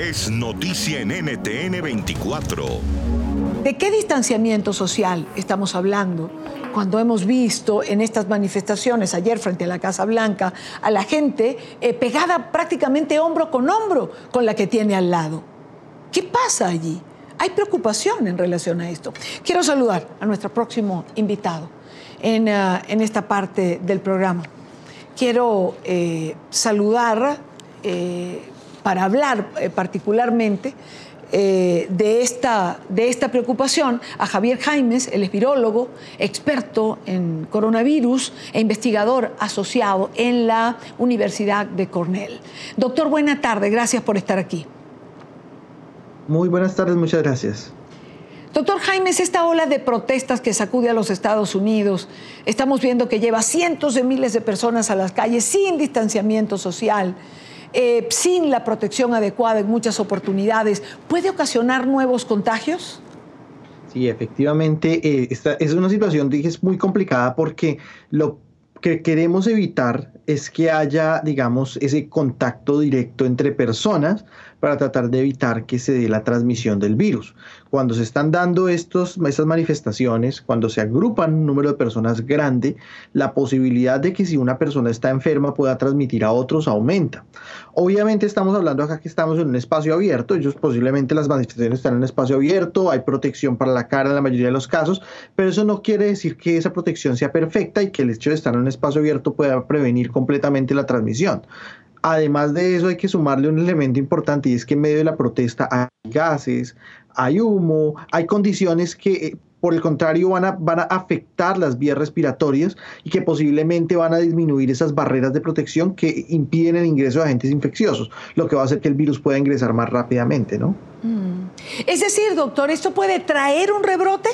es noticia en NTN 24. ¿De qué distanciamiento social estamos hablando cuando hemos visto en estas manifestaciones ayer frente a la Casa Blanca a la gente eh, pegada prácticamente hombro con hombro con la que tiene al lado? ¿Qué pasa allí? Hay preocupación en relación a esto. Quiero saludar a nuestro próximo invitado en, eh, en esta parte del programa. Quiero eh, saludar para hablar particularmente eh, de, esta, de esta preocupación a Javier Jaimes, el espirólogo, experto en coronavirus e investigador asociado en la Universidad de Cornell. Doctor, buena tarde, gracias por estar aquí. Muy buenas tardes, muchas gracias. Doctor Jaimes, esta ola de protestas que sacude a los Estados Unidos, estamos viendo que lleva cientos de miles de personas a las calles sin distanciamiento social. Eh, sin la protección adecuada en muchas oportunidades, puede ocasionar nuevos contagios? Sí, efectivamente, eh, esta es una situación, dije, es muy complicada porque lo que queremos evitar es que haya, digamos, ese contacto directo entre personas para tratar de evitar que se dé la transmisión del virus. Cuando se están dando estos, estas manifestaciones, cuando se agrupan un número de personas grande, la posibilidad de que si una persona está enferma pueda transmitir a otros aumenta. Obviamente estamos hablando acá que estamos en un espacio abierto, ellos posiblemente las manifestaciones están en un espacio abierto, hay protección para la cara en la mayoría de los casos, pero eso no quiere decir que esa protección sea perfecta y que el hecho de estar en un espacio abierto pueda prevenir completamente la transmisión. Además de eso hay que sumarle un elemento importante y es que en medio de la protesta hay gases, hay humo, hay condiciones que eh, por el contrario van a, van a afectar las vías respiratorias y que posiblemente van a disminuir esas barreras de protección que impiden el ingreso de agentes infecciosos, lo que va a hacer que el virus pueda ingresar más rápidamente, ¿no? Mm. Es decir, doctor, ¿esto puede traer un rebrote?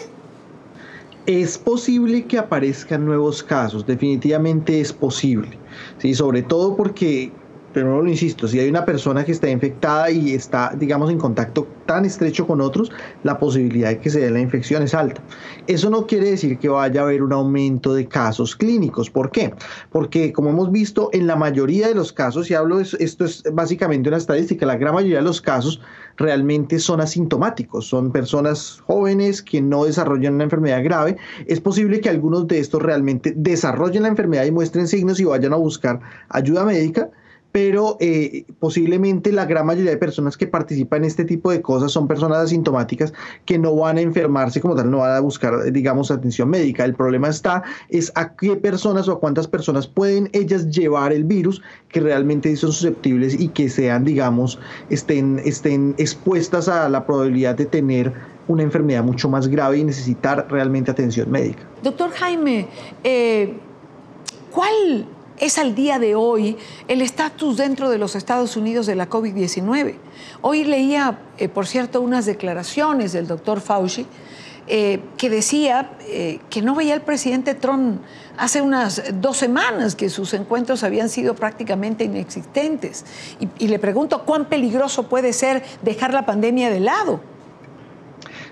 Es posible que aparezcan nuevos casos, definitivamente es posible, ¿sí? sobre todo porque pero lo insisto, si hay una persona que está infectada y está, digamos, en contacto tan estrecho con otros, la posibilidad de que se dé la infección es alta. Eso no quiere decir que vaya a haber un aumento de casos clínicos. ¿Por qué? Porque, como hemos visto, en la mayoría de los casos, y hablo, esto es básicamente una estadística, la gran mayoría de los casos realmente son asintomáticos, son personas jóvenes que no desarrollan una enfermedad grave. Es posible que algunos de estos realmente desarrollen la enfermedad y muestren signos y vayan a buscar ayuda médica pero eh, posiblemente la gran mayoría de personas que participan en este tipo de cosas son personas asintomáticas que no van a enfermarse como tal, no van a buscar, digamos, atención médica. El problema está es a qué personas o a cuántas personas pueden ellas llevar el virus que realmente son susceptibles y que sean, digamos, estén, estén expuestas a la probabilidad de tener una enfermedad mucho más grave y necesitar realmente atención médica. Doctor Jaime, eh, ¿cuál es al día de hoy el estatus dentro de los Estados Unidos de la COVID-19. Hoy leía, eh, por cierto, unas declaraciones del doctor Fauci eh, que decía eh, que no veía al presidente Trump hace unas dos semanas, que sus encuentros habían sido prácticamente inexistentes. Y, y le pregunto, ¿cuán peligroso puede ser dejar la pandemia de lado?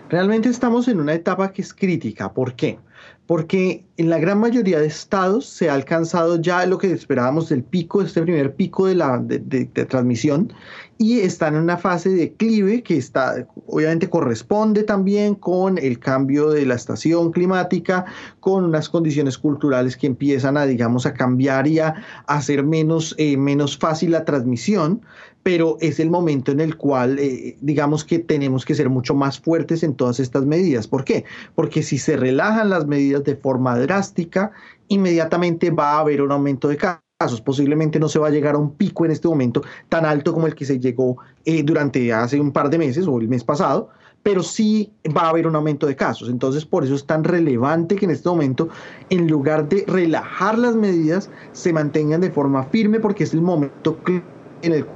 Realmente estamos en una etapa que es crítica. ¿Por qué? Porque en la gran mayoría de estados se ha alcanzado ya lo que esperábamos del pico, este primer pico de, la, de, transmisión, y están en una fase de declive que está, obviamente corresponde también con el cambio de la estación climática, con unas condiciones culturales que empiezan a, digamos, a cambiar y a hacer menos, eh, menos fácil la transmisión, pero es el momento en el cual, eh, digamos que tenemos que ser mucho más fuertes en todas estas medidas. ¿Por qué? Porque si se relajan las medidas de forma drástica, inmediatamente va a haber un aumento de casos. Posiblemente no se va a llegar a un pico en este momento tan alto como el que se llegó eh, durante hace un par de meses o el mes pasado, pero sí va a haber un aumento de casos. Entonces, por eso es tan relevante que en este momento, en lugar de relajar las medidas, se mantengan de forma firme porque es el momento en el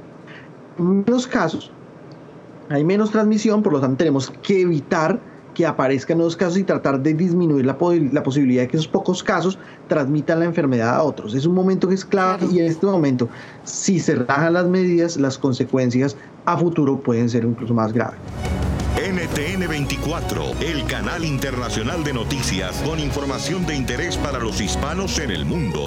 menos casos, hay menos transmisión, por lo tanto tenemos que evitar que aparezcan nuevos casos y tratar de disminuir la, la, posibilidad de que esos pocos casos transmitan la enfermedad a otros. Es un momento que es clave y en este momento, si se rajan las medidas, las consecuencias a futuro pueden ser incluso más graves. NTN 24, el canal internacional de noticias con información de interés para los hispanos en el mundo.